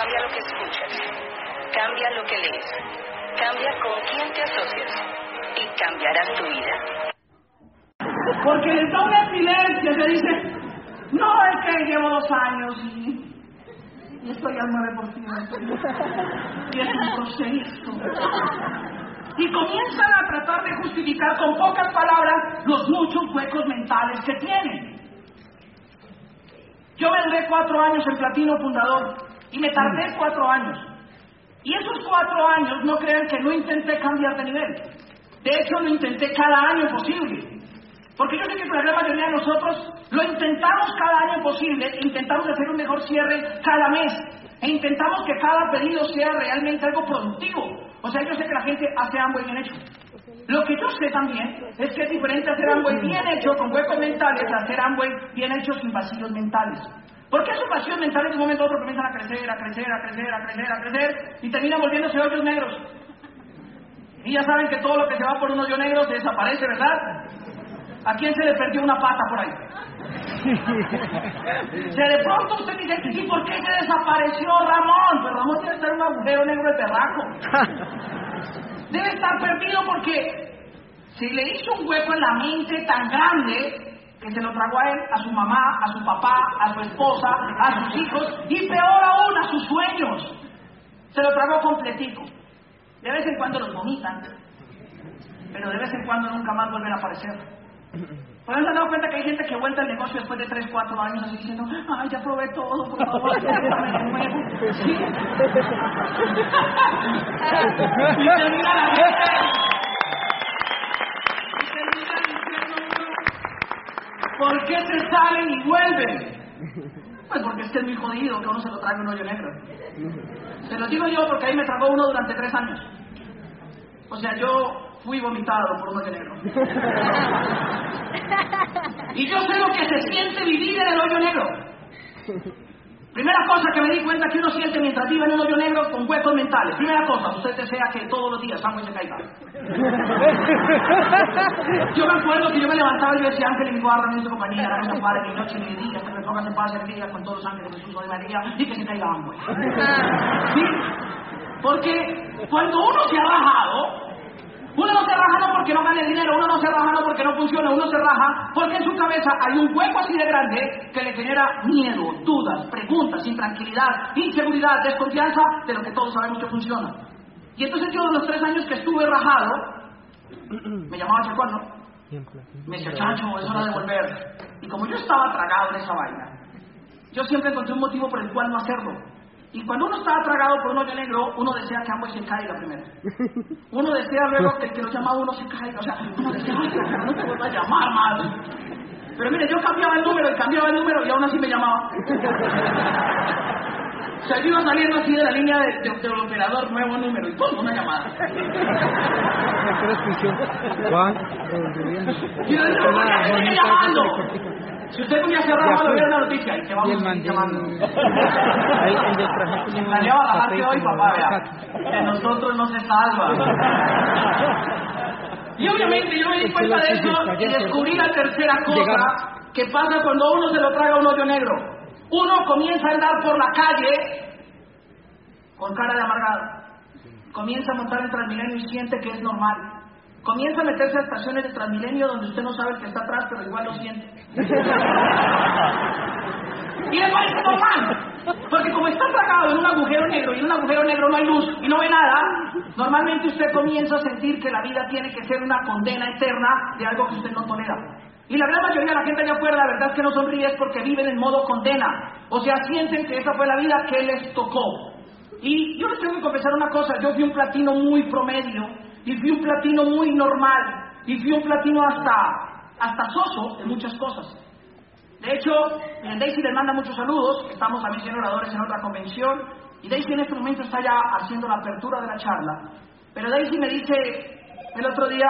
Cambia lo que escuchas. Cambia lo que lees. Cambia con quién te asocias. Y cambiarás tu vida. Porque les da una silencio, se dice, no, es que llevo dos años y, y estoy al 9%. Y es un proceso. Y comienzan a tratar de justificar con pocas palabras los muchos huecos mentales que tienen. Yo me duré cuatro años en Platino Fundador y me tardé cuatro años. Y esos cuatro años no crean que no intenté cambiar de nivel. De hecho, lo intenté cada año posible. Porque yo sé que la gran mayoría de nosotros lo intentamos cada año posible, intentamos hacer un mejor cierre cada mes, e intentamos que cada pedido sea realmente algo productivo. O sea, yo sé que la gente hace Amway bien hecho. Lo que yo sé también es que es diferente hacer Amway bien hecho con huecos mentales a hacer Amway bien hecho sin vacíos mentales. Porque esos vacíos mentales de un momento a otro comienzan a crecer, a crecer, a crecer, a crecer, a crecer y terminan volviéndose hoyos negros. Y ya saben que todo lo que se va por un hoyo negro se desaparece, ¿verdad? ¿A quién se le perdió una pata por ahí? Se de pronto usted dice, ¿y por qué se desapareció Ramón? Pues Ramón debe estar en un agujero negro de terraco. Debe estar perdido porque se le hizo un hueco en la mente tan grande que se lo tragó a él, a su mamá, a su papá, a su esposa, a sus hijos y peor aún a sus sueños. Se lo tragó completico. De vez en cuando los vomitan, pero de vez en cuando nunca más vuelven a aparecer. ¿Por han dado cuenta que hay gente que vuelta al negocio después de 3, 4 años así diciendo, ay, ya probé todo, por favor, nuevo? ¿Sí? y termina la gente. ¿Por qué se salen y vuelven? Pues porque es que es muy jodido que uno se lo trague un hoyo negro. Se lo digo yo porque ahí me tragó uno durante 3 años. O sea, yo fui vomitado por un hoyo negro. Y yo sé lo que se siente vivir en el hoyo negro. Primera cosa que me di cuenta que uno siente mientras vive en un hoyo negro con huecos mentales. Primera cosa, usted desea que todos los días Samuel se caiga. Yo me acuerdo que yo me levantaba y yo decía, Ángel mi guarda, mi compañía, la mi padre, mi noche, mi día, que me pongas en paz el día con todos los ángeles de Jesús de María y que se caiga Samuel. ¿Sí? Porque cuando uno se ha bajado, uno no se raja no porque no gane dinero, uno no se raja no porque no funciona, uno se raja porque en su cabeza hay un hueco así de grande que le genera miedo, dudas, preguntas, intranquilidad, inseguridad, desconfianza de lo que todos sabemos que funciona. Y entonces yo de los tres años que estuve rajado, me llamaba Chacuano, me decía, Chacho, es hora de volver. Y como yo estaba tragado en esa vaina, yo siempre encontré un motivo por el cual no hacerlo. Y cuando uno está tragado por un hoyo negro, uno desea que ambos se caiga primero. Uno desea luego que el que lo llama a uno se caiga. O sea, uno desea, ay, no te vuelva a llamar más. Pero mire, yo cambiaba el número y cambiaba el número y aún así me llamaba. O sea, yo iba saliendo así de la línea de- de- del operador, nuevo número, y ¡pum! una llamada. Juan, Y yo decía, ¿por qué me llamando? Si usted podía cerrar, va a ver una noticia y te vamos a seguir llamando. Ahí, el del traje que La lleva a bajarte hoy, papá, vea. De nosotros no se salva. Y obviamente yo me di cuenta de eso y descubrí la tercera cosa que pasa cuando uno se lo traga un hoyo negro. Uno comienza a andar por la calle con cara de amargado. Comienza a montar en Transmilenio y siente que es normal. Comienza a meterse a estaciones de Transmilenio donde usted no sabe el que está atrás, pero igual lo siente. Y le parece normal. Porque como está tragado en un agujero negro y en un agujero negro no hay luz y no ve nada, normalmente usted comienza a sentir que la vida tiene que ser una condena eterna de algo que usted no tolera. Y la gran mayoría de la gente allá afuera, la verdad es que no sonríe es porque viven en modo condena. O sea, sienten que esa fue la vida que les tocó. Y yo les tengo que confesar una cosa, yo fui un platino muy promedio, y fui un platino muy normal, y fui un platino hasta, hasta soso en muchas cosas. De hecho, Daisy le manda muchos saludos, estamos también siendo oradores en otra convención, y Daisy en este momento está ya haciendo la apertura de la charla. Pero Daisy me dice el otro día,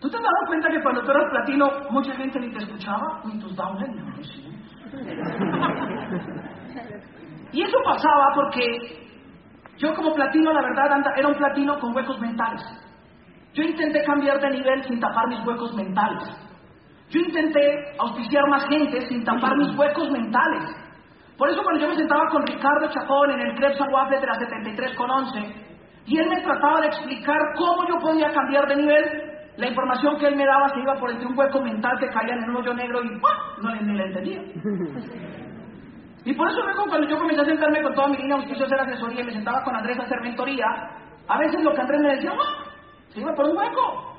¿tú te has dado cuenta que cuando tú eras platino mucha gente ni te escuchaba? Ni tus downloads, no, sí. Y eso pasaba porque yo como platino, la verdad, anda- era un platino con huecos mentales. Yo intenté cambiar de nivel sin tapar mis huecos mentales. Yo intenté auspiciar más gente sin tapar mis huecos mentales. Por eso cuando yo me sentaba con Ricardo Chacón en el Crepes Waffle de la 73 con 11, y él me trataba de explicar cómo yo podía cambiar de nivel, la información que él me daba se iba por entre un hueco mental que caía en un hoyo negro y ¡pum! no ni le entendía. Y por eso luego cuando yo comencé a sentarme con toda mi línea auspicio a hacer asesoría y me sentaba con Andrés a hacer mentoría, a veces lo que Andrés me decía, ¡ah! se iba por un hueco.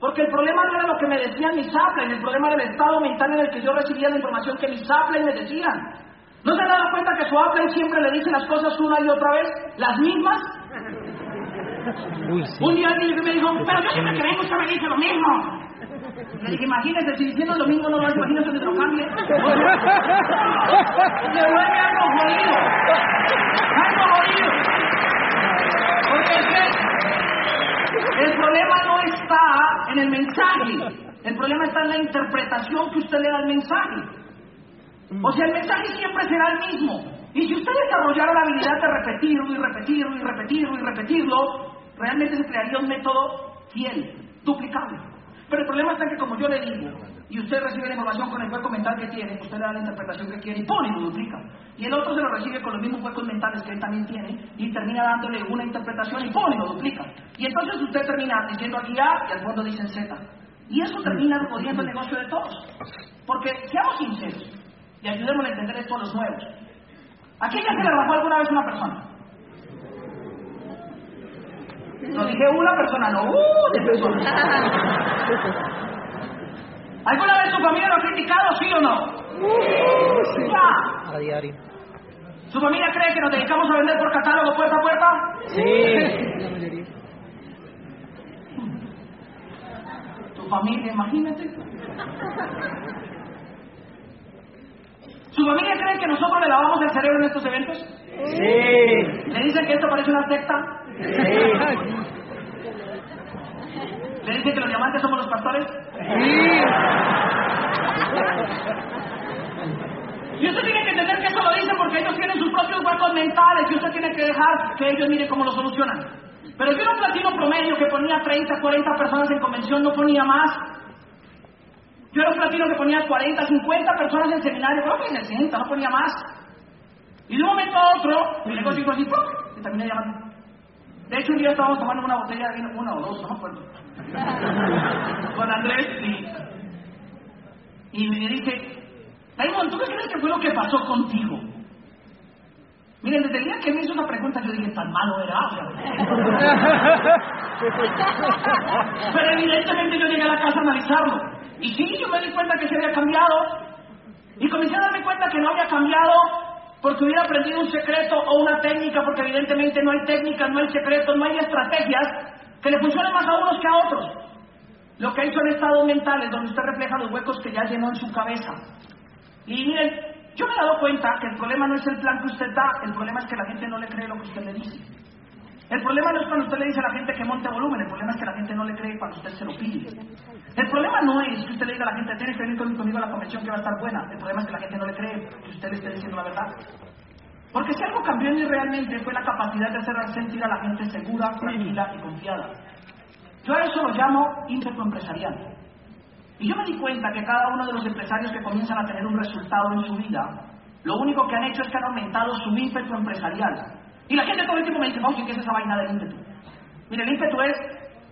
Porque el problema no era lo que me decían mis upline, el problema era el estado mental en el que yo recibía la información que mis upline me decían. ¿No se dado cuenta que su upline siempre le dice las cosas una y otra vez, las mismas? Uy, sí. Un día alguien me dijo, pero yo siempre que vengo usted me dice lo mismo. Imagínese, si diciendo lo mismo no lo imagínese que lo cambie. Le vuelve algo jodido. Algo jodido. Porque es que el problema no está en el mensaje. El problema está en la interpretación que usted le da al mensaje. O sea, el mensaje siempre será el mismo. Y si usted desarrollara la habilidad de repetirlo y repetirlo y repetirlo y repetirlo, realmente se crearía un método fiel, duplicable. Pero el problema está que como yo le digo, y usted recibe la información con el hueco mental que tiene, usted le da la interpretación que quiere y pone y lo duplica. Y el otro se lo recibe con los mismos huecos mentales que él también tiene y termina dándole una interpretación y pone y lo duplica. Y entonces usted termina diciendo aquí A y al fondo dicen Z. Y eso termina jodiendo el negocio de todos. Porque seamos sinceros y ayudemos a entender esto a los nuevos. ¿A quién ya se le rajó alguna vez una persona? No dije una persona, no, uh, de personas. ¿Alguna vez su familia lo ha criticado, sí o no? Ya. A diario. ¿Su familia cree que nos dedicamos a vender por catálogo puerta a puerta? Sí. La mayoría. Tu familia, imagínate. ¿Su familia cree que nosotros le lavamos el cerebro en estos eventos? Sí. ¿Le dicen que esto parece una secta? ¿Le dicen que los diamantes somos los pastores? Y usted tiene que entender que eso lo dicen porque ellos tienen sus propios huecos mentales y usted tiene que dejar que ellos miren cómo lo solucionan. Pero yo era un platino promedio que ponía 30, 40 personas en convención, no ponía más. Yo era un platino que ponía 40, 50 personas en seminario, creo que en el 60, no ponía más. Y de un momento a otro, mi negocio hizo así, ¡pum! y terminé llamando. De hecho, un día estábamos tomando una botella de vino, una o dos, no me acuerdo. Con Andrés y, y me dice, Raymond, ¿tú qué crees que fue lo que pasó contigo? Miren, desde el día que me hizo esa pregunta yo dije, tan malo era. Pero evidentemente yo llegué a la casa a analizarlo. Y sí, yo me di cuenta que se había cambiado. Y comencé a darme cuenta que no había cambiado porque hubiera aprendido un secreto o una técnica, porque evidentemente no hay técnicas, no hay secretos, no hay estrategias que le funcionen más a unos que a otros. Lo que hay son estados mentales donde usted refleja los huecos que ya llenó en su cabeza. Y miren, yo me he dado cuenta que el problema no es el plan que usted da, el problema es que la gente no le cree lo que usted le dice. El problema no es cuando usted le dice a la gente que monte volumen, el problema es que la gente no le cree cuando usted se lo pide. El problema no es que usted le diga a la gente, tienes que venir con- conmigo a la convención que va a estar buena, el problema es que la gente no le cree que usted le esté diciendo la verdad. Porque si algo cambió en mí realmente fue la capacidad de hacer sentir a la gente segura, tranquila y confiada. Yo a eso lo llamo ímpetu empresarial. Y yo me di cuenta que cada uno de los empresarios que comienzan a tener un resultado en su vida, lo único que han hecho es que han aumentado su ímpetu empresarial. Y la gente todo el tiempo me dice, vamos, ¿qué es esa vaina del ímpetu? Mire, el ímpetu es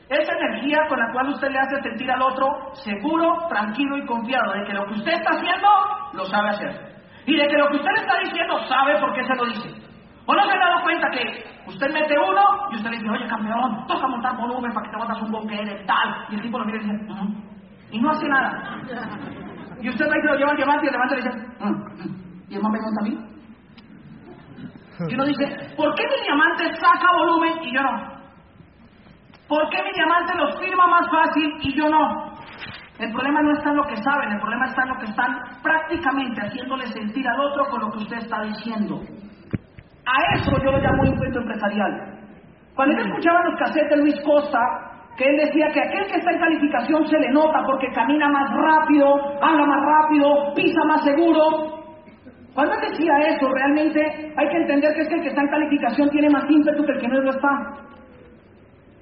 esa energía con la cual usted le hace sentir al otro seguro, tranquilo y confiado de que lo que usted está haciendo lo sabe hacer. Y de que lo que usted le está diciendo sabe por qué se lo dice. ¿O no se ha dado cuenta que usted mete uno y usted le dice, oye campeón, toca montar volumen para que te botas un bonquete, tal? Y el tipo lo mira y dice, "Mm", y no hace nada. Y usted va y lo lleva al diamante y el diamante le dice, "Mm, mm". y el man me a mí. Y uno dice, ¿por qué mi diamante saca volumen y yo no? ¿Por qué mi diamante los firma más fácil y yo no? El problema no está en lo que saben, el problema está en lo que están prácticamente haciéndole sentir al otro con lo que usted está diciendo. A eso yo lo llamo impuesto empresarial. Cuando yo escuchaba los cassettes de Luis Costa, que él decía que aquel que está en calificación se le nota porque camina más rápido, habla más rápido, pisa más seguro. Cuando él decía eso, realmente hay que entender que es que el que está en calificación tiene más ímpetu que el que no lo está.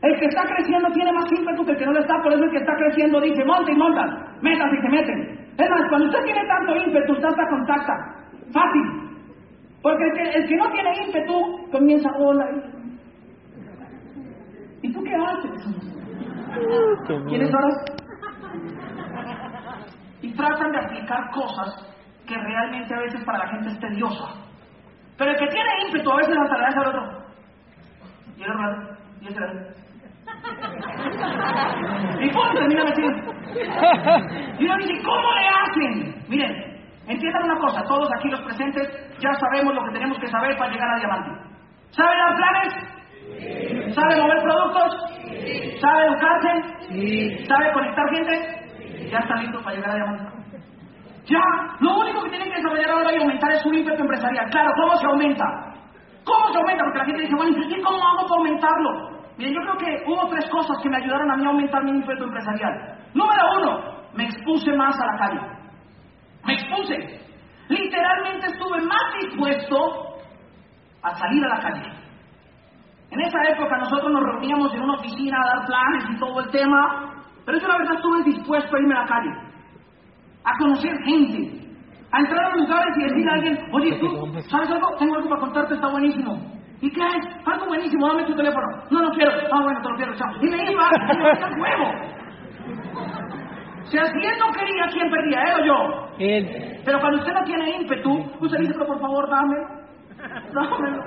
El que está creciendo tiene más ímpetu que el que no lo está, por eso el que está creciendo dice, monta y montan, metas y se meten. Es más, cuando usted tiene tanto ímpetu, usted hasta contacta. Fácil. Porque el que, el que no tiene ímpetu comienza, hola. ¿Y tú qué haces? ¿Quiénes son? Y tratan de aplicar cosas que realmente a veces para la gente es tediosa. Pero el que tiene ímpetu a veces hasta le hace al otro. Y el otro, y ese y pum, termina metido. Y uno dice, ¿cómo le hacen? Miren, entiendan una cosa, todos aquí los presentes ya sabemos lo que tenemos que saber para llegar a diamante. ¿Sabe dar planes? ¿Sabe mover productos? ¿Sabe educarse? ¿Sabe conectar gente? Ya está listo para llegar a diamante. Ya, lo único que tienen que desarrollar ahora y aumentar es su ímpetu empresarial. Claro, ¿cómo se aumenta? ¿Cómo se aumenta? Porque la gente dice, bueno, ¿y cómo hago para aumentarlo? Miren, yo creo que hubo tres cosas que me ayudaron a mí a aumentar mi ímpetu empresarial. Número uno, me expuse más a la calle. Me expuse. Literalmente estuve más dispuesto a salir a la calle. En esa época nosotros nos reuníamos en una oficina a dar planes y todo el tema, pero yo la verdad estuve dispuesto a irme a la calle, a conocer gente, a entrar a lugares y decirle a alguien, oye, tú, ¿sabes algo? Tengo algo para contarte, está buenísimo. ¿Y qué hay? Algo buenísimo, dame tu teléfono. No, no quiero. Ah, bueno, te lo quiero, chao. Y me iba, y me iba huevo. Si así él no quería, ¿quién perdía? ¿Él o yo? Él. Pero cuando usted no tiene ímpetu, usted dice, pero por favor, dame. Dámelo.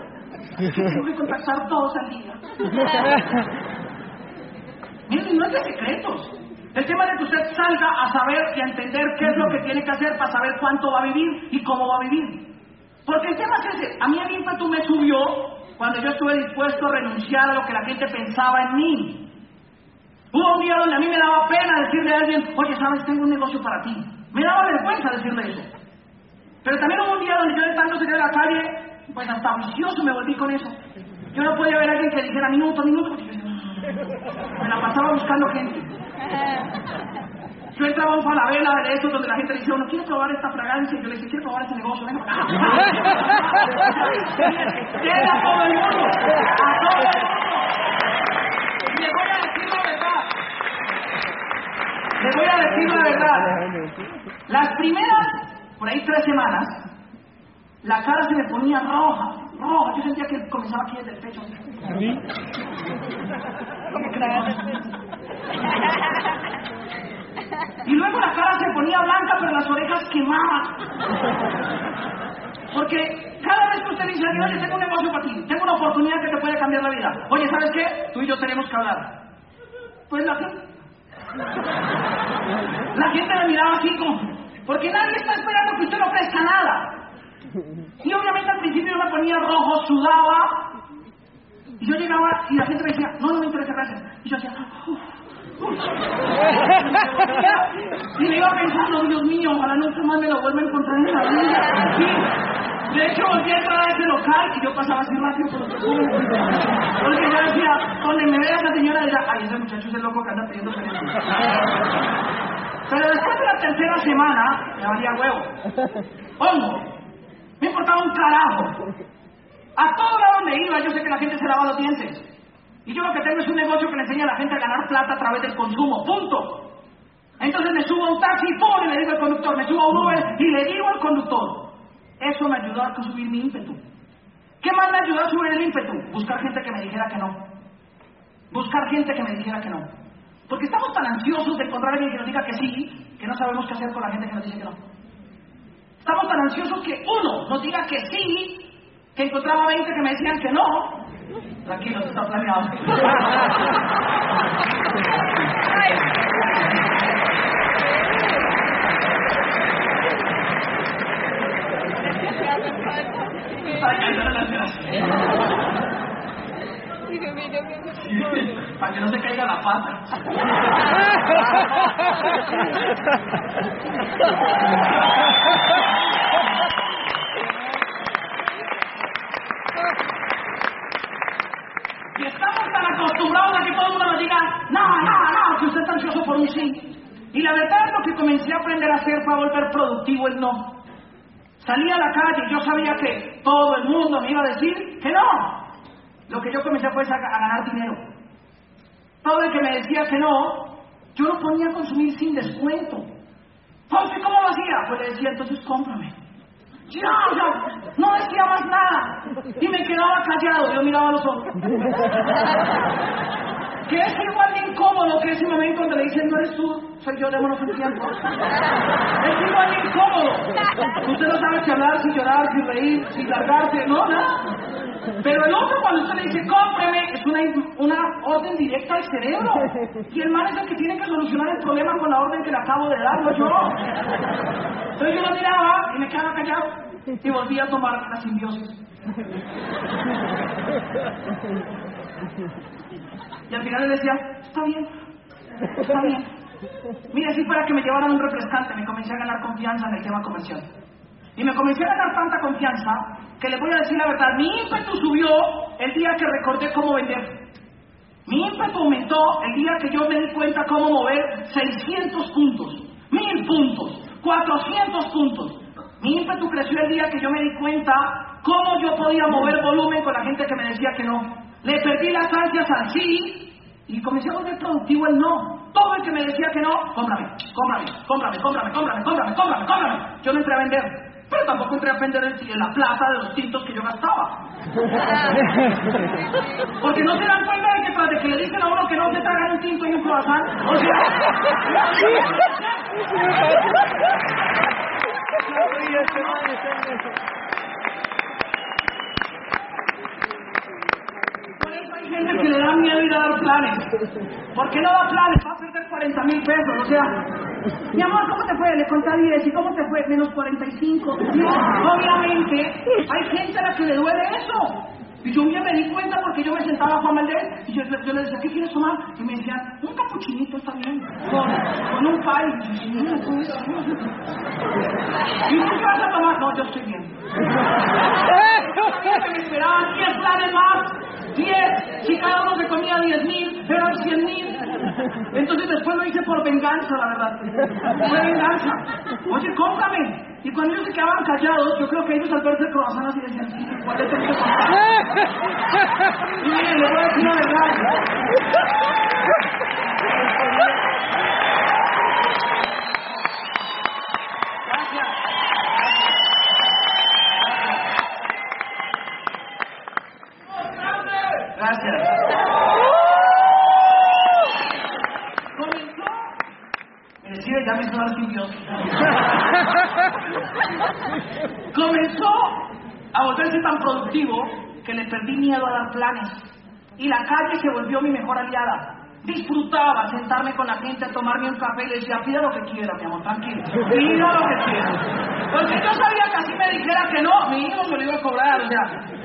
Tengo que contactar todos al día. Miren, no es de secretos. El tema de que usted salga a saber y a entender qué es lo que tiene que hacer para saber cuánto va a vivir y cómo va a vivir. Porque el tema es ese. A mí el ímpetu me subió cuando yo estuve dispuesto a renunciar a lo que la gente pensaba en mí. Hubo un día donde a mí me daba pena decirle a alguien, oye, sabes, tengo un negocio para ti. Me daba vergüenza decirle eso. Pero también hubo un día donde yo de tanto salir a la calle, pues hasta vicioso me volví con eso. Yo no podía ver a alguien que dijera minuto, minuto, porque yo me la pasaba buscando gente. Yo entraba a un falabella de esos donde la gente le decía, no quiero probar esta fragancia. Y yo le decía, quiero probar este negocio, venga para acá. Llega a todo el mundo, a todo el mundo. Le voy a decir la verdad. Le voy a decir la verdad. Las primeras, por ahí tres semanas, la cara se me ponía roja, roja. Yo sentía que comenzaba aquí desde el pecho. ¿Cómo Y luego la cara se ponía blanca, pero las orejas quemaban. Porque cada vez que usted dice, oye, tengo un negocio para ti, tengo una oportunidad que te puede cambiar la vida. Oye, ¿sabes qué? Tú y yo tenemos que hablar. Pues la gente... La gente me miraba así como... Porque nadie está esperando que usted no ofrezca nada. Y obviamente al principio yo me ponía rojo, sudaba. Y yo llegaba y la gente me decía, no, no me interesa, gracias. Y yo hacía, uff. Y me iba pensando, Dios mío, ojalá nunca más me lo vuelva a encontrar en la vida. De hecho, volví a entrar a ese local y yo pasaba así rápido por los Porque yo decía, donde me vea esa señora, dirá, ay, ese muchacho es el loco que anda pidiendo permiso. Pero después de la tercera semana, me valía huevo. Hongo. Me importaba un carajo. A todo lado donde iba, yo sé que la gente se lava los dientes. Y yo lo que tengo es un negocio que le enseña a la gente a ganar plata a través del consumo, punto. Entonces me subo a un taxi ¡pum! y le digo al conductor, me subo a un Uber y le digo al conductor. Eso me ayudó a subir mi ímpetu. ¿Qué más me ayudó a subir el ímpetu? Buscar gente que me dijera que no. Buscar gente que me dijera que no. Porque estamos tan ansiosos de encontrar a alguien que nos diga que sí, que no sabemos qué hacer con la gente que nos dice que no. Estamos tan ansiosos que uno nos diga que sí, que encontraba 20 que me decían que no, Tranquilo, está planeado. Para que no se caiga la pata. Y estamos tan acostumbrados a que todo diga, no, no, no, que usted está ansioso por un sí. Y la verdad es lo que comencé a aprender a hacer para volver productivo el no. Salí a la calle y yo sabía que todo el mundo me iba a decir que no. Lo que yo comencé fue a, a ganar dinero. Todo el que me decía que no, yo lo ponía a consumir sin descuento. Entonces, ¿cómo lo hacía? Pues le decía, entonces cómprame. Ya, ya, no decía más nada. Y me quedaba callado, yo miraba a los ojos. Que es igual de incómodo que ese momento donde le dicen, no eres tú, soy yo, démonos un tiempo. Es igual de incómodo. Usted no sabe si hablar, si llorar, si reír, si largarse, no, nada. Pero el otro cuando usted le dice, cómpreme, es una, una orden directa al cerebro. Y el mal es el que tiene que solucionar el problema con la orden que le acabo de dar, no yo. Entonces yo lo miraba y me quedaba callado y volvía a tomar la simbiosis. Y al final le decía, está bien, está bien. Mira, así para que me llevaran un refrescante, me comencé a ganar confianza en el tema comercial. Y me comencé a ganar tanta confianza que le voy a decir la verdad, mi ímpetu subió el día que recordé cómo vender. Mi ímpetu aumentó el día que yo me di cuenta cómo mover 600 puntos, 1000 puntos, 400 puntos. Mi ímpetu creció el día que yo me di cuenta cómo yo podía mover volumen con la gente que me decía que no. Le perdí las ansias al sí y comencé a volver productivo el no. Todo el que me decía que no, cómprame, cómprame, cómprame, cómprame, cómprame, cómprame, cómprame, cómprame. Yo no entré a vender. Pero tampoco entré a vender el, la plata de los tintos que yo gastaba. Porque no se dan cuenta de que tras de que le dicen a uno que no se tragan un tinto y un croissant, o sea eso gente que le da miedo ir a dar planes. ¿Por qué no da planes? Va a perder 40 mil pesos, o sea... Mi amor, ¿cómo te fue? Le conté a 10. ¿Y cómo te fue? Menos 45. Sí, obviamente, hay gente a la que le duele eso. Y yo un día me di cuenta porque yo me sentaba a Juan Valdés y yo, yo le decía, ¿qué quieres tomar? Y me decían, un capuchinito está bien, con, con un pie. Y yo, "Mira, tú eso". ¿Y tú qué vas a tomar? No, yo estoy bien. me esperaban 10 planes más, 10. Si cada uno se comía 10 mil, eran 100 mil. Entonces después lo hice por venganza, la verdad. Fue venganza. Oye, cómprame. Y cuando ellos se quedaban callados, yo creo que ellos al verse el croissant así decían, sí, ¿cuál es el que Y miren, les voy a decir la verdad. Gracias. Gracias. Comenzó. Me decía, ya me hizo dar simbiosis. Comenzó a volverse tan productivo que le perdí miedo a dar planes. Y la calle se volvió mi mejor aliada. Disfrutaba sentarme con la gente tomarme un café y decía, pida lo que quiera, mi amor, tranquilo. Pida lo que quiera. Porque yo sabía que así me dijera que no, mi hijo me lo iba a cobrar, o sea.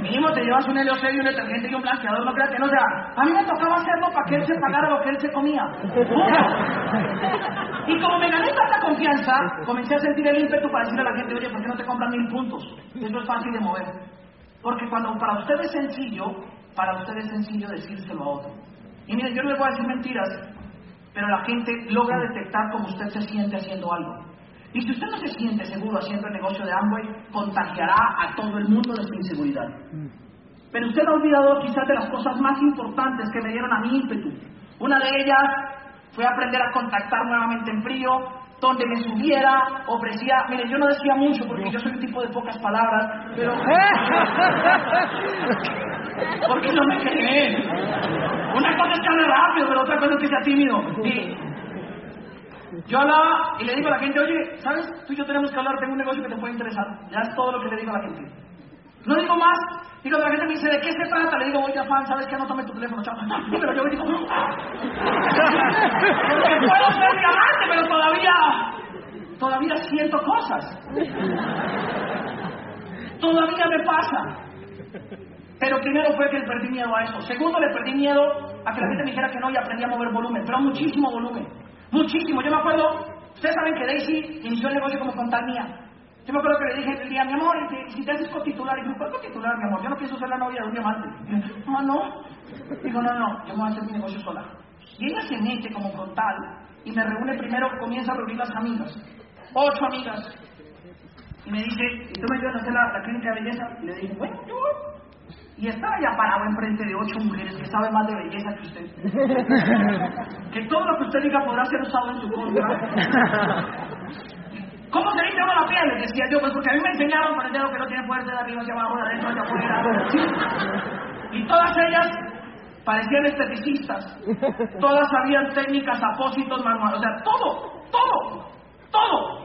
Mínimo te llevas un helio serio, un detergente y un blanqueador, no creas que no, sea, a mí me tocaba hacerlo para que él se pagara lo que él se comía. Y como me gané tanta confianza, comencé a sentir el ímpetu para decirle a la gente, oye, ¿por qué no te compran mil puntos? Eso es fácil de mover. Porque cuando para usted es sencillo, para usted es sencillo decírselo a otro. Y miren, yo no les voy a decir mentiras, pero la gente logra detectar cómo usted se siente haciendo algo. Y si usted no se siente seguro haciendo el negocio de Amway, contagiará a todo el mundo de su inseguridad. Pero usted ha olvidado quizás de las cosas más importantes que me dieron a mi ímpetu. Una de ellas fue aprender a contactar nuevamente en frío, donde me subiera, ofrecía, mire, yo no decía mucho porque yo soy un tipo de pocas palabras, pero... porque no me creen. Una cosa es que hable rápido, pero otra cosa es que sea tímido. Y yo hablaba y le digo a la gente, oye, ¿sabes? Tú y yo tenemos que hablar, tengo un negocio que te puede interesar. Ya es todo lo que le digo a la gente. No digo más. Digo, la gente me dice, ¿de qué se trata? Le digo, oye, Juan, ¿sabes qué? No tome tu teléfono, chao. Pero yo digo, porque puedo ser diamante, pero todavía, todavía siento cosas. Todavía me pasa. Pero primero fue que le perdí miedo a eso. Segundo, le perdí miedo a que la gente me dijera que no y aprendí a mover volumen. Pero muchísimo volumen. Muchísimo. Yo me acuerdo, ustedes saben que Daisy inició el negocio como contar mía. Yo me acuerdo que le dije el día, mi amor, y si te haces cotitular, y dijo, ¿cuál cotitular, mi amor? Yo no pienso ser la novia de un diamante. Yo, no, no. Digo, no, no, yo me voy a hacer mi negocio sola. Y ella se mete como frontal y me reúne primero, comienza a reunir las amigas. Ocho amigas. Y me dice, ¿y tú me ayudas a hacer la, la clínica de belleza? Y le dije, bueno, yo. Y estaba ya parado enfrente de ocho mujeres que saben más de belleza que usted. que todo lo que usted diga podrá ser usado en su contra. ¿Cómo se limpia uno la piel? Decía yo, pues porque a mí me enseñaron con el dedo que no tiene fuerza de arriba hacia abajo, de adentro hacia afuera. Y todas ellas parecían esteticistas. Todas sabían técnicas, apósitos, manuales, o sea, todo, todo, todo.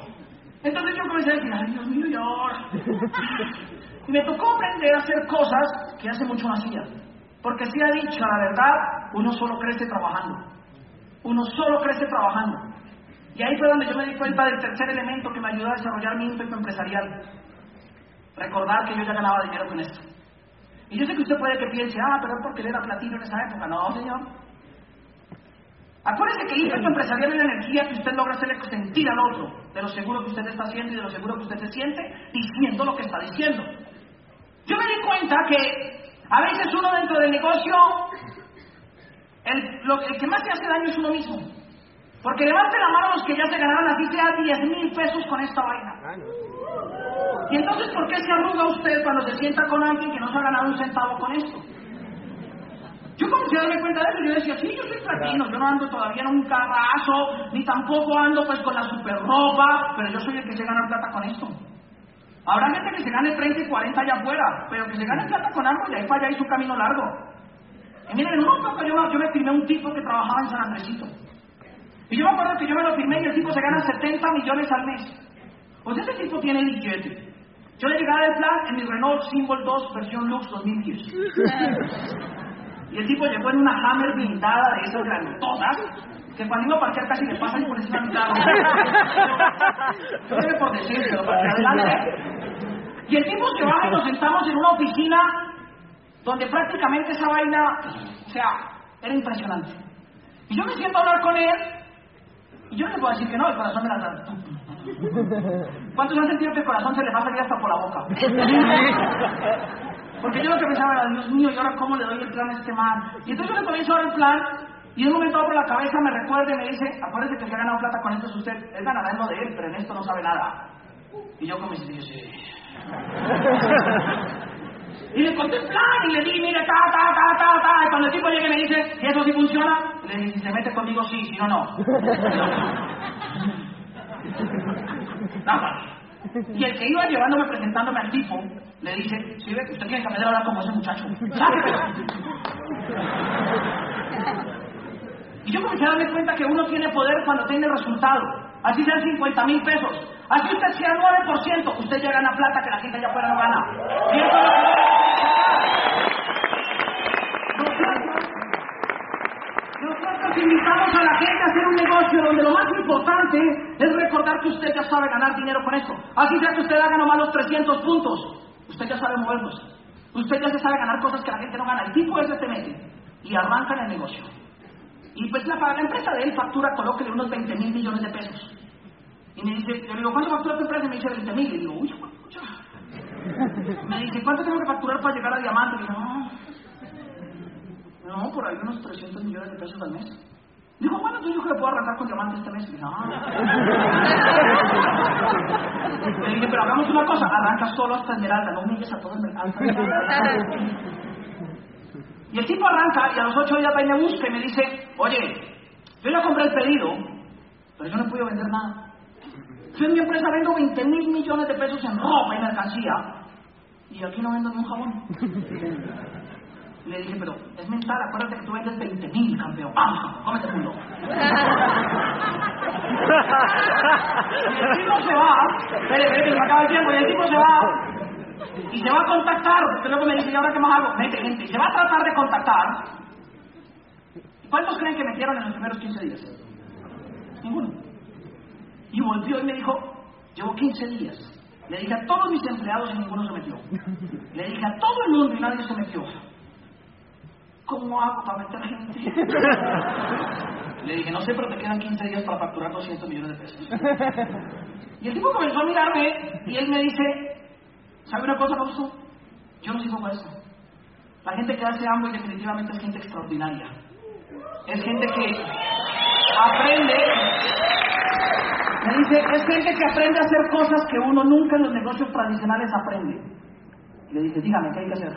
Entonces yo comencé a decir, ay Dios mío. Y me tocó aprender a hacer cosas que hace mucho no hacía. Porque si ha dicho la verdad, uno solo crece trabajando. Uno solo crece trabajando. Y ahí fue donde yo me di cuenta del tercer elemento que me ayudó a desarrollar mi ímpetu empresarial. Recordar que yo ya ganaba dinero con esto. Y yo sé que usted puede que piense, ah, pero es porque él era platino en esa época. No, señor. Acuérdese que el ímpetu empresarial es la energía que usted logra hacerle sentir al otro de lo seguro que usted está haciendo y de lo seguro que usted se siente diciendo lo que está diciendo. Yo me di cuenta que a veces uno dentro del negocio, el, lo, el que más se hace daño es uno mismo. Porque levante la mano los que ya se ganaron así sea 10 mil pesos con esta vaina. Y entonces, ¿por qué se arruga usted cuando se sienta con alguien que no se ha ganado un centavo con esto? Yo comencé a darme cuenta de eso y yo decía, sí, yo soy platino, yo no ando todavía en un carrazo, ni tampoco ando pues con la super ropa, pero yo soy el que se gana plata con esto. Habrá gente que se gane 30 y 40 allá afuera, pero que se gane plata con algo y ahí para allá hay su camino largo. Y miren, en un momento yo, yo me firmé un tipo que trabajaba en San Andresito. Y yo me acuerdo que yo me lo firmé y el tipo se gana 70 millones al mes. Pues ese tipo tiene billete. Yo le llegaba el plan en mi Renault Symbol 2 versión Lux 2010. Y el tipo llegó en una Hammer blindada de esas grandotas que cuando iba a parquear casi le pasan por encima de mi carro. Yo por decirlo, para que adelante. Y el tipo se baja y nos sentamos en una oficina donde prácticamente esa vaina, o sea, era impresionante. Y yo me siento a hablar con él y yo no le puedo decir que no, el corazón me la da. ¿Cuántos han sentido que el corazón se le va a salir hasta por la boca? Porque yo lo que pensaba era, Dios mío, ¿y ahora cómo le doy el plan a este man? Y entonces yo le comienzo a dar el plan, y de un momento por la cabeza me recuerda y me dice, acuérdese que el que ha ganado plata con esto es usted, él ganará en lo de él, pero en esto no sabe nada. Y yo comencé a decir, sí. Y le plan y le di, mire, ta, ta, ta, ta, ta. Y cuando el tipo llega y me dice, ¿y eso sí funciona? Le dije, si se mete conmigo, sí, si no, no. Nada. Y el que iba llevándome presentándome al tipo, le dice, sí, ve, usted tiene que aprender a hablar como ese muchacho. Y yo comencé a darme cuenta que uno tiene poder cuando tiene resultado. Así sean 50 mil pesos. Así usted sea 9%, usted ya gana plata que la gente allá afuera no gana. Nosotros, invitamos a la gente a hacer un negocio donde lo más importante es recordar que usted ya sabe ganar dinero con esto. Así sea que usted haga nomás los 300 puntos. Usted ya sabe movernos. Usted ya se sabe ganar cosas que la gente no gana. El tipo ese se mete y arranca en el negocio. Y pues la, la empresa de él factura, colóquele unos 20 mil millones de pesos. Y me dice, le digo, ¿cuánto factura tu empresa? Y me dice 20 mil. Y digo, uy. Me dice, ¿cuánto tengo que facturar para llegar a diamante? Y digo, no, no, por ahí unos 300 millones de pesos al mes. Digo, bueno, entonces yo que le puedo arrancar con diamante este mes. Y no. Le dije, pero hagamos una cosa, arranca solo hasta esmeralda, no humilles a todo el mercado. Y el tipo arranca y a los ocho días va y me busca y me dice, oye, yo ya compré el pedido, pero yo no he podido vender nada. Yo en mi empresa vendo 20 mil millones de pesos en ropa y mercancía y aquí no vendo ni un jabón. Le dije, pero es mental, acuérdate que tú vendes 20 mil, campeón. ¡Vamos, cómete culo! y el tipo se va, espere, espere, se me acaba el tiempo, y el tipo se va y se va a contactar, porque luego me dice, ¿y ahora qué más hago? Mete gente, se va a tratar de contactar. ¿Cuántos creen que metieron en los primeros 15 días? Ninguno. Y volvió y me dijo, llevo 15 días. Le dije a todos mis empleados y ninguno se metió. Le dije a todo el mundo y nadie se metió. ¿Cómo hago para meter gente? Le dije, no sé, pero te quedan 15 días para facturar 200 millones de pesos. Y el tipo comenzó a mirarme y él me dice, ¿sabe una cosa, Fausto? Yo no sirvo para eso. La gente que hace hambre definitivamente es gente extraordinaria. Es gente que aprende, me dice, es gente que aprende a hacer cosas que uno nunca en los negocios tradicionales aprende. Y le dije, dígame, ¿qué hay que hacer?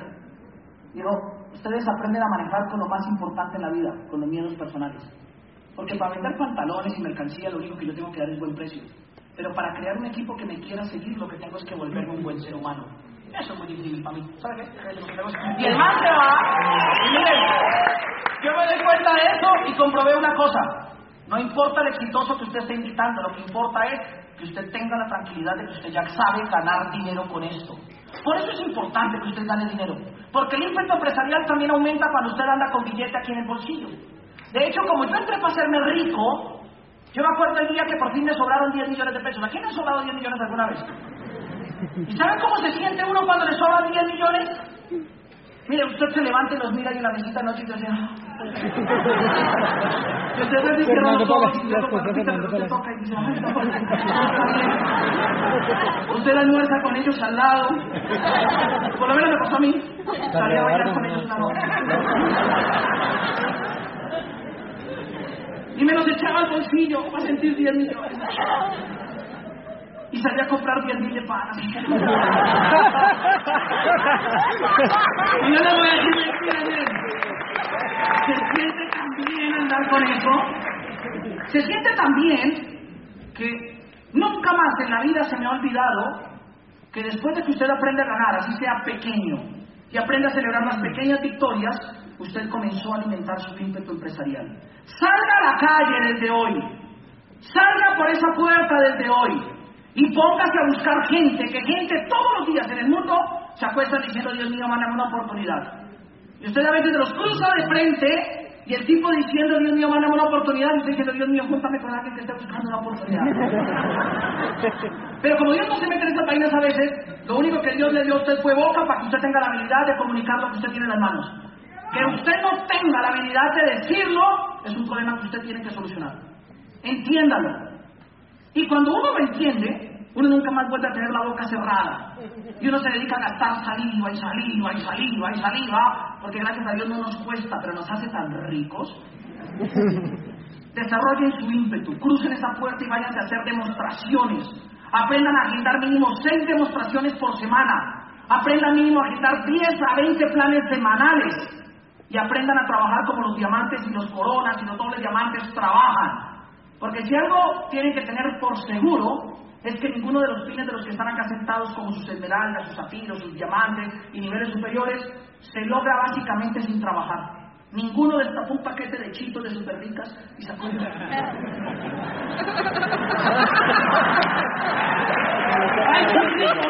Digo, ustedes aprenden a manejar con lo más importante en la vida, con los miedos personales. Porque para vender pantalones y mercancía lo único que yo tengo que dar es buen precio. Pero para crear un equipo que me quiera seguir, lo que tengo es que volverme un buen ser humano. Eso es muy difícil para mí. ¿Sabe qué? Y el man se va. Y miren, yo me doy cuenta de eso y comprobé una cosa. No importa el exitoso que usted esté invitando, lo que importa es que usted tenga la tranquilidad de que usted ya sabe ganar dinero con esto. Por eso es importante que usted gane dinero. Porque el ímpetu empresarial también aumenta cuando usted anda con billete aquí en el bolsillo. De hecho, como yo entré para hacerme rico, yo me acuerdo el día que por fin me sobraron 10 millones de pesos. ¿A quién le han sobrado 10 millones alguna vez? ¿Y saben cómo se siente uno cuando le sobran 10 millones? Mire, usted se levanta y los mira y en la mesita noche y dice, que usted ve que los ojos y usted toca y dice. Usted almuerza con ellos al lado. Por lo menos me pasó a mí. Salí a bailar con ellos una noche. Y me los echaba al bolsillo para sentir 10 millones. Y salí a comprar 10 mil de panas. y yo les voy a decir. Se siente tan bien andar con eso. Se siente tan bien que nunca más en la vida se me ha olvidado que después de que usted aprende a ganar, así sea pequeño, y aprende a celebrar las pequeñas victorias, usted comenzó a alimentar su ímpetu empresarial. Salga a la calle desde hoy. Salga por esa puerta desde hoy. Y póngase a buscar gente, que gente todos los días en el mundo se acuesta diciendo, Dios mío, mándame una oportunidad. Y usted a veces los cruza de frente y el tipo diciendo, Dios mío, mándame una oportunidad, y usted diciendo, Dios mío, júntame con alguien que esté buscando una oportunidad. Pero como Dios no se mete en estas vainas a veces, lo único que Dios le dio a usted fue boca para que usted tenga la habilidad de comunicar lo que usted tiene en las manos. Que usted no tenga la habilidad de decirlo es un problema que usted tiene que solucionar. Entiéndalo. Y cuando uno lo entiende, uno nunca más vuelve a tener la boca cerrada. Y uno se dedica a gastar saliva y saliva y saliva y saliva, porque gracias a Dios no nos cuesta, pero nos hace tan ricos. Desarrollen su ímpetu, crucen esa puerta y váyanse a hacer demostraciones. Aprendan a agendar mínimo seis demostraciones por semana. Aprendan mínimo a agendar 10 a 20 planes semanales. Y aprendan a trabajar como los diamantes y los coronas y los dobles diamantes trabajan. Porque si algo tienen que tener por seguro es que ninguno de los fines de los que están acá sentados, como sus esmeraldas, sus zafiros, sus diamantes y niveles superiores, se logra básicamente sin trabajar. Ninguno destapó un paquete de chitos de super ricas y sacó un... ¡Ay, qué rico!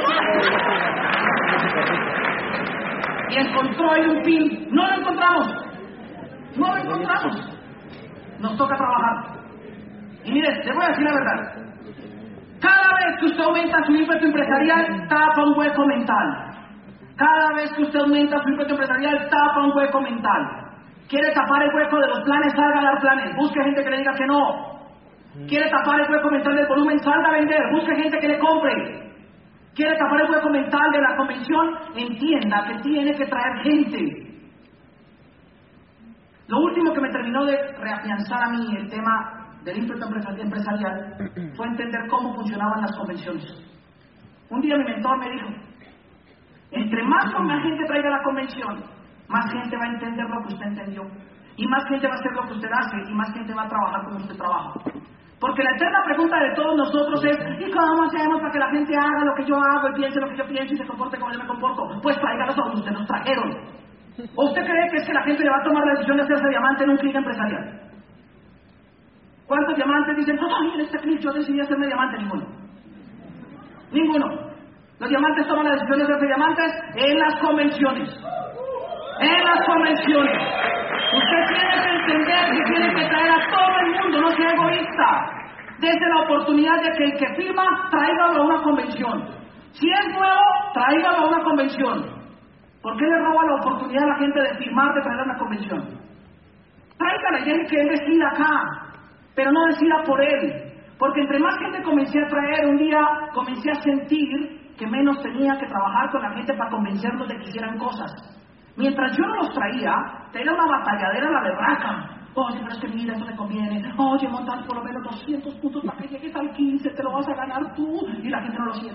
Y encontró ahí un pin. No lo encontramos. No lo encontramos. Nos toca trabajar. Y mire, le voy a decir la verdad. Cada vez que usted aumenta su ímpetu empresarial, tapa un hueco mental. Cada vez que usted aumenta su ímpetu empresarial, tapa un hueco mental. Quiere tapar el hueco de los planes, salga a dar planes. Busque gente que le diga que no. Quiere tapar el hueco mental del volumen, salga a vender. Busque gente que le compre. Quiere tapar el hueco mental de la convención, entienda que tiene que traer gente. Lo último que me terminó de reafianzar a mí el tema del ímpetu empresarial fue entender cómo funcionaban las convenciones. Un día mi mentor me dijo, entre más gente traiga a la convención, más gente va a entender lo que usted entendió. Y más gente va a hacer lo que usted hace y más gente va a trabajar como usted trabaja. Porque la eterna pregunta de todos nosotros es, ¿y cómo hacemos para que la gente haga lo que yo hago y piense lo que yo pienso y se comporte como yo me comporto? Pues tráigalos a donde nos trajeron. ¿O usted cree que es que la gente le va a tomar la decisión de hacerse diamante en un clic empresarial? ¿Cuántos diamantes dicen, ay, en este clic yo decidí hacerme diamante? Ninguno. Ninguno. Los diamantes toman la decisión de hacerse diamantes en las convenciones. En las convenciones. Usted tiene que entender que tiene que traer a todo el mundo, no sea egoísta. Desde la oportunidad de que el que firma, tráigalo a una convención. Si es nuevo, tráigalo a una convención. ¿Por qué le roba la oportunidad a la gente de firmar, de traer a una convención? Tráigala y que él decida acá, pero no decida por él. Porque entre más gente comencé a traer, un día comencé a sentir que menos tenía que trabajar con la gente para convencerlos de que hicieran cosas. Mientras yo no los traía, era una batalladera la berraca. Oye, pero es que mira, eso me conviene. Oye, montar por lo menos 200 puntos para que llegues al 15, te lo vas a ganar tú. Y la gente no lo hacía.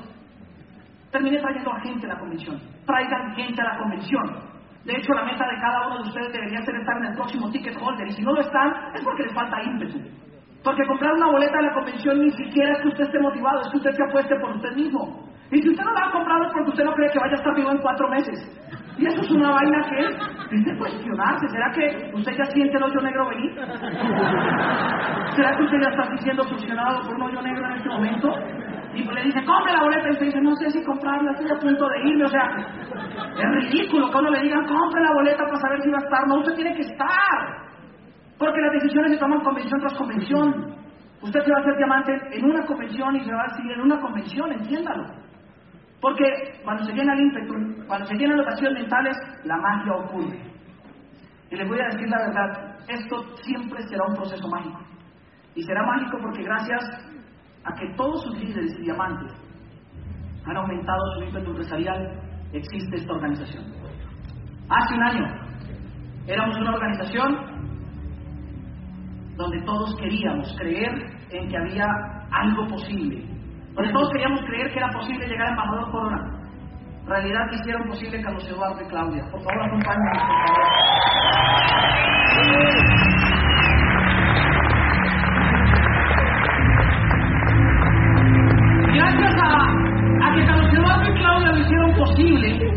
Terminé trayendo a gente a la convención. Traigan gente a la convención. De hecho, la meta de cada uno de ustedes debería ser estar en el próximo ticket holder. Y si no lo están, es porque les falta ímpetu. Porque comprar una boleta de la convención ni siquiera es que usted esté motivado, es que usted se apueste por usted mismo. Y si usted no la ha comprado es porque usted no cree que vaya a estar vivo en cuatro meses. Y eso es una vaina que es, de cuestionarse. ¿Será que usted ya siente el hoyo negro venir? ¿Será que usted ya está siendo succionado por un hoyo negro en este momento? Y le dice, compre la boleta. Y usted dice, no sé si comprarla, estoy a punto de irme. O sea, es ridículo que uno le digan, compre la boleta para saber si va a estar. No, usted tiene que estar. Porque las decisiones se toman convención tras convención. Usted se va a hacer diamante en una convención y se va a seguir en una convención, entiéndalo. Porque cuando se llena el ímpetu, cuando se llenan las mentales, la magia ocurre. Y les voy a decir la verdad, esto siempre será un proceso mágico. Y será mágico porque gracias a que todos sus líderes y diamantes han aumentado su ímpetu empresarial, existe esta organización. Hace un año éramos una organización donde todos queríamos creer en que había algo posible, donde todos queríamos creer que era posible llegar a embajador Corona. Realidad que hicieron posible Carlos Eduardo y Claudia. Por favor, acompáñenos, por favor. Gracias a, a que Carlos Eduardo y Claudia lo hicieron posible,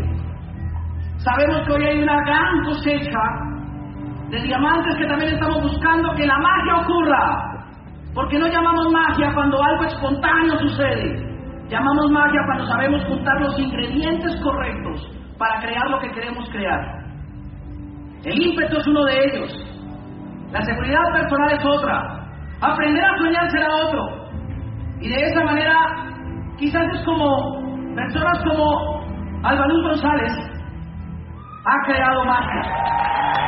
sabemos que hoy hay una gran cosecha de diamantes que también estamos buscando que la magia ocurra. Porque no llamamos magia cuando algo espontáneo sucede. Llamamos magia cuando sabemos juntar los ingredientes correctos para crear lo que queremos crear. El ímpetu es uno de ellos. La seguridad personal es otra. Aprender a soñar será otro. Y de esa manera, quizás es como personas como Albaluz González ha creado magia.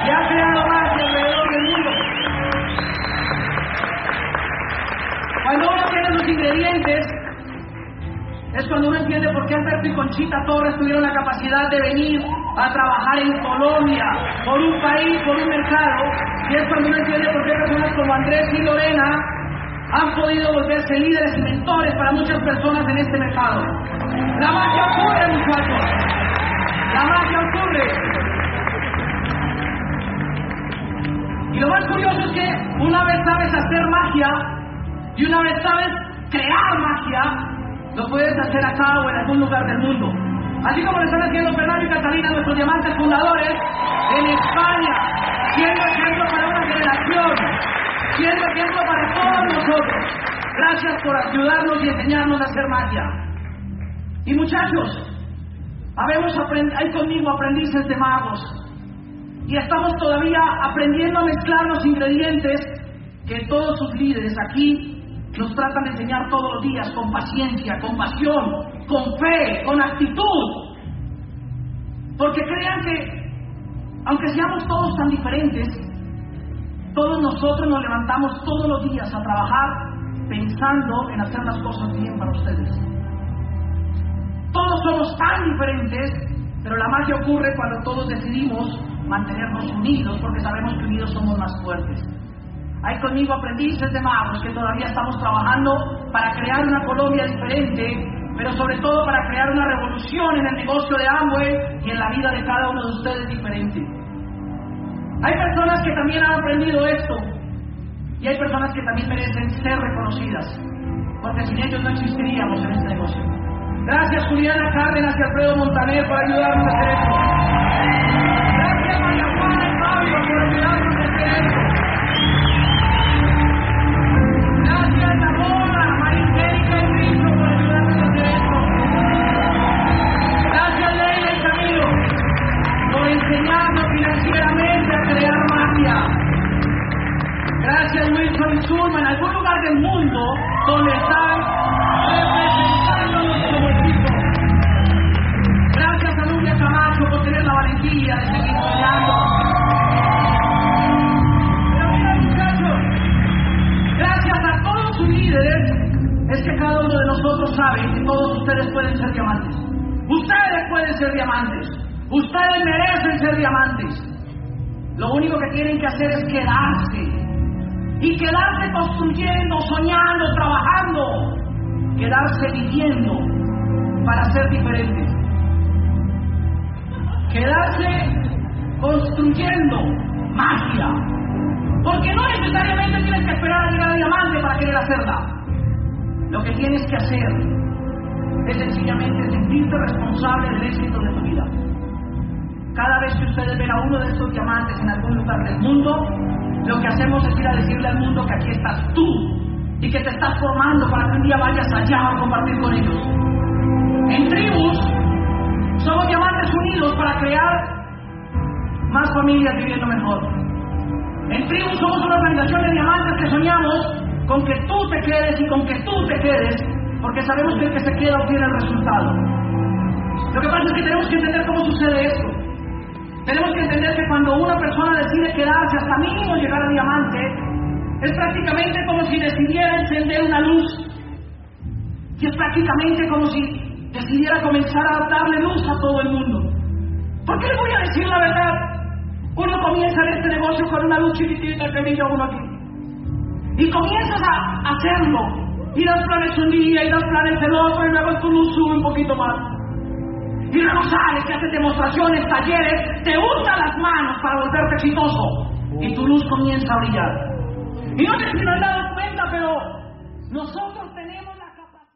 Y ha creado magia alrededor del mundo. Cuando uno tiene los ingredientes, es cuando uno entiende por qué Alberto y Conchita Torres tuvieron la capacidad de venir a trabajar en Colombia, por un país, por un mercado, y es cuando uno entiende por qué personas como Andrés y Lorena han podido volverse líderes y mentores para muchas personas en este mercado. La magia ocurre, muchachos. La magia ocurre. Y lo más curioso es que una vez sabes hacer magia y una vez sabes crear magia, lo puedes hacer acá o en algún lugar del mundo. Así como lo están haciendo Fernando y Catalina, nuestros diamantes fundadores, en España, siendo ejemplo para una generación, siendo ejemplo para todos nosotros. Gracias por ayudarnos y enseñarnos a hacer magia. Y muchachos, habemos hay conmigo aprendices de magos. Y estamos todavía aprendiendo a mezclar los ingredientes que todos sus líderes aquí nos tratan de enseñar todos los días con paciencia, con pasión, con fe, con actitud. Porque crean que, aunque seamos todos tan diferentes, todos nosotros nos levantamos todos los días a trabajar pensando en hacer las cosas bien para ustedes. Todos somos tan diferentes, pero la magia ocurre cuando todos decidimos mantenernos unidos porque sabemos que unidos somos más fuertes. Hay conmigo aprendices de magos que todavía estamos trabajando para crear una Colombia diferente, pero sobre todo para crear una revolución en el negocio de Amway y en la vida de cada uno de ustedes diferente. Hay personas que también han aprendido esto y hay personas que también merecen ser reconocidas, porque sin ellos no existiríamos en este negocio. Gracias Juliana Cárdenas y Alfredo Montaner por ayudarnos a hacer esto. Gracias María Juana y Pablo por ayudarnos a hacer esto. Que todos ustedes pueden ser diamantes. Ustedes pueden ser diamantes. Ustedes merecen ser diamantes. Lo único que tienen que hacer es quedarse. Y quedarse construyendo, soñando, trabajando. Quedarse viviendo para ser diferentes. Quedarse construyendo magia. Porque no necesariamente tienes que esperar a llegar a diamante para querer hacerla. Lo que tienes que hacer es sencillamente sentirte responsable del éxito de tu vida. Cada vez que ustedes ven a uno de estos diamantes en algún lugar del mundo, lo que hacemos es ir a decirle al mundo que aquí estás tú y que te estás formando para que un día vayas allá a compartir con ellos. En tribus somos diamantes unidos para crear más familias viviendo mejor. En tribus somos una organización de diamantes que soñamos con que tú te quedes y con que tú te quedes, porque sabemos que el que se queda obtiene el resultado. Lo que pasa es que tenemos que entender cómo sucede esto. Tenemos que entender que cuando una persona decide quedarse hasta mínimo llegar a diamante, es prácticamente como si decidiera encender una luz. Y es prácticamente como si decidiera comenzar a darle luz a todo el mundo. ¿Por qué le voy a decir la verdad? Uno comienza en este negocio con una luz chiquitita que brilla uno aquí. Y comienzas a hacerlo. Y das planes un día y das planes el otro y luego tu luz sube un poquito más. Y luego sales, que haces demostraciones, talleres, te untas las manos para volverte exitoso. Y tu luz comienza a brillar. Y no sé si nos han dado cuenta, pero nosotros